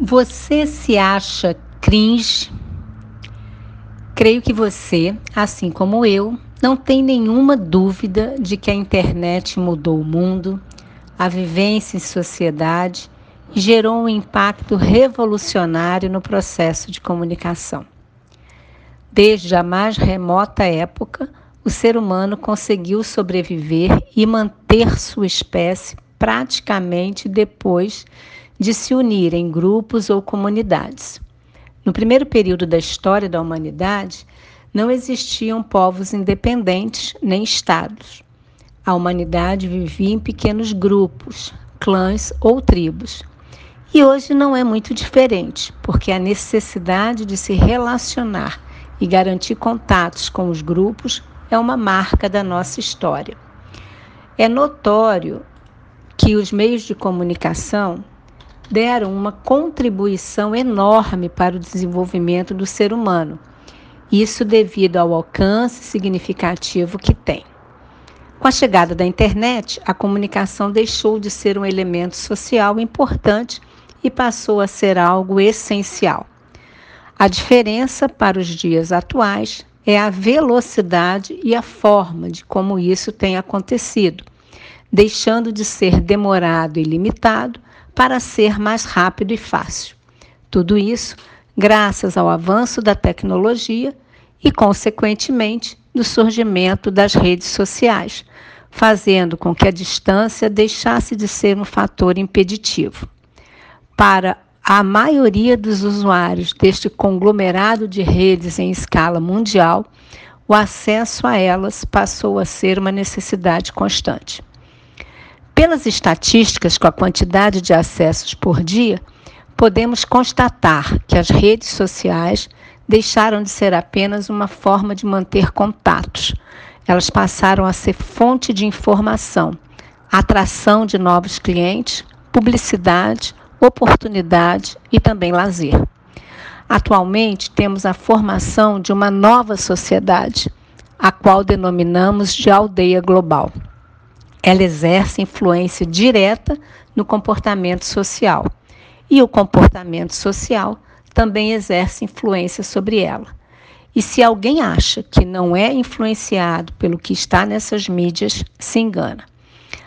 Você se acha cringe? Creio que você, assim como eu, não tem nenhuma dúvida de que a internet mudou o mundo, a vivência em sociedade e gerou um impacto revolucionário no processo de comunicação. Desde a mais remota época, o ser humano conseguiu sobreviver e manter sua espécie praticamente depois de se unir em grupos ou comunidades. No primeiro período da história da humanidade, não existiam povos independentes nem estados. A humanidade vivia em pequenos grupos, clãs ou tribos. E hoje não é muito diferente, porque a necessidade de se relacionar e garantir contatos com os grupos é uma marca da nossa história. É notório que os meios de comunicação deram uma contribuição enorme para o desenvolvimento do ser humano. Isso devido ao alcance significativo que tem. Com a chegada da internet, a comunicação deixou de ser um elemento social importante e passou a ser algo essencial. A diferença para os dias atuais é a velocidade e a forma de como isso tem acontecido, deixando de ser demorado e limitado para ser mais rápido e fácil. Tudo isso graças ao avanço da tecnologia e, consequentemente, do surgimento das redes sociais, fazendo com que a distância deixasse de ser um fator impeditivo. Para a maioria dos usuários deste conglomerado de redes em escala mundial, o acesso a elas passou a ser uma necessidade constante. Pelas estatísticas com a quantidade de acessos por dia, podemos constatar que as redes sociais deixaram de ser apenas uma forma de manter contatos. Elas passaram a ser fonte de informação, atração de novos clientes, publicidade, oportunidade e também lazer. Atualmente, temos a formação de uma nova sociedade, a qual denominamos de aldeia global. Ela exerce influência direta no comportamento social e o comportamento social também exerce influência sobre ela. E se alguém acha que não é influenciado pelo que está nessas mídias, se engana.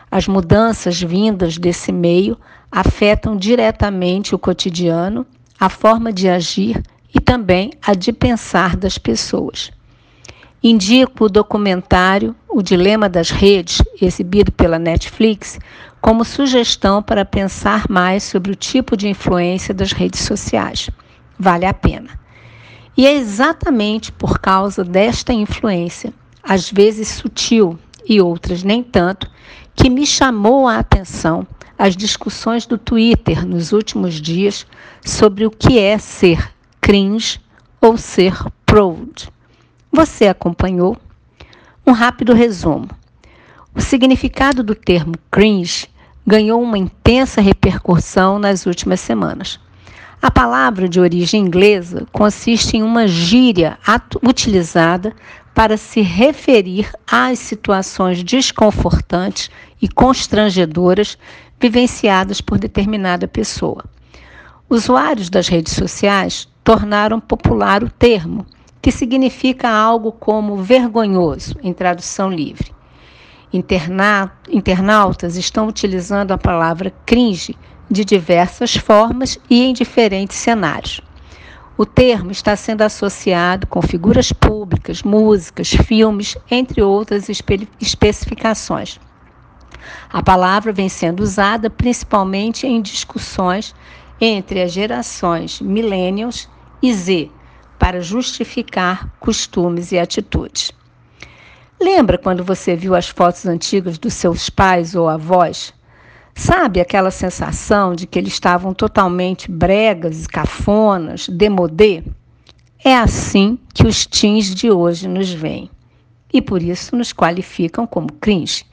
As mudanças vindas desse meio afetam diretamente o cotidiano, a forma de agir e também a de pensar das pessoas. Indico o documentário O Dilema das Redes, exibido pela Netflix, como sugestão para pensar mais sobre o tipo de influência das redes sociais. Vale a pena. E é exatamente por causa desta influência, às vezes sutil e outras nem tanto, que me chamou a atenção as discussões do Twitter nos últimos dias sobre o que é ser cringe ou ser proud. Você acompanhou? Um rápido resumo. O significado do termo cringe ganhou uma intensa repercussão nas últimas semanas. A palavra de origem inglesa consiste em uma gíria utilizada para se referir às situações desconfortantes e constrangedoras vivenciadas por determinada pessoa. Usuários das redes sociais tornaram popular o termo, que significa algo como vergonhoso, em tradução livre. Interna internautas estão utilizando a palavra cringe de diversas formas e em diferentes cenários. O termo está sendo associado com figuras públicas, músicas, filmes, entre outras espe especificações. A palavra vem sendo usada principalmente em discussões entre as gerações Millennials e Z para justificar costumes e atitudes. Lembra quando você viu as fotos antigas dos seus pais ou avós? Sabe aquela sensação de que eles estavam totalmente bregas, cafonas, demodê? É assim que os teens de hoje nos veem e por isso nos qualificam como cringe.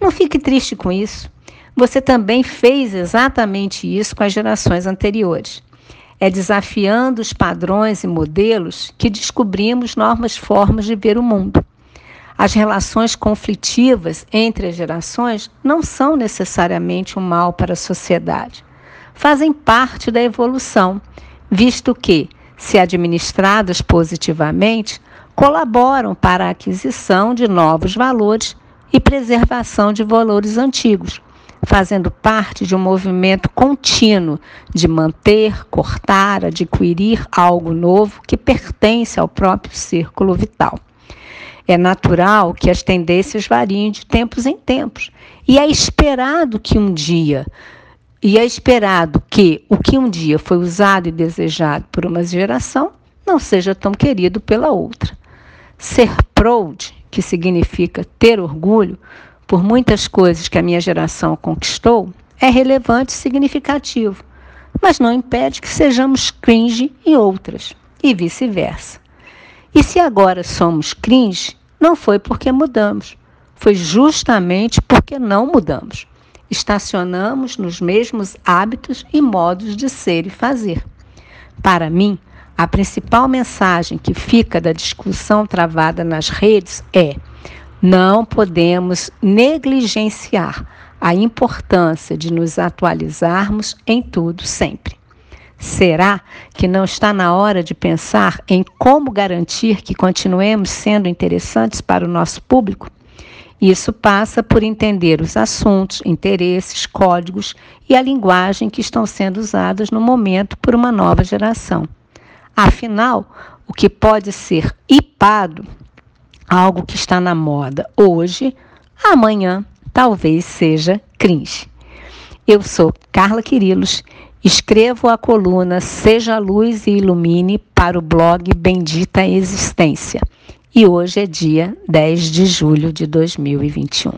Não fique triste com isso. Você também fez exatamente isso com as gerações anteriores. É desafiando os padrões e modelos que descobrimos novas formas de ver o mundo. As relações conflitivas entre as gerações não são necessariamente um mal para a sociedade. fazem parte da evolução, visto que, se administradas positivamente, colaboram para a aquisição de novos valores e preservação de valores antigos, fazendo parte de um movimento contínuo de manter, cortar, adquirir algo novo que pertence ao próprio círculo vital. É natural que as tendências variem de tempos em tempos, e é esperado que um dia e é esperado que o que um dia foi usado e desejado por uma geração não seja tão querido pela outra. Ser proud, que significa ter orgulho por muitas coisas que a minha geração conquistou, é relevante e significativo, mas não impede que sejamos cringe em outras, e vice-versa. E se agora somos cringe, não foi porque mudamos, foi justamente porque não mudamos. Estacionamos nos mesmos hábitos e modos de ser e fazer. Para mim, a principal mensagem que fica da discussão travada nas redes é: não podemos negligenciar a importância de nos atualizarmos em tudo sempre. Será que não está na hora de pensar em como garantir que continuemos sendo interessantes para o nosso público? Isso passa por entender os assuntos, interesses, códigos e a linguagem que estão sendo usadas no momento por uma nova geração. Afinal, o que pode ser hipado, algo que está na moda hoje, amanhã talvez seja cringe. Eu sou Carla Quirilos, escrevo a coluna Seja Luz e Ilumine para o blog Bendita Existência. E hoje é dia 10 de julho de 2021.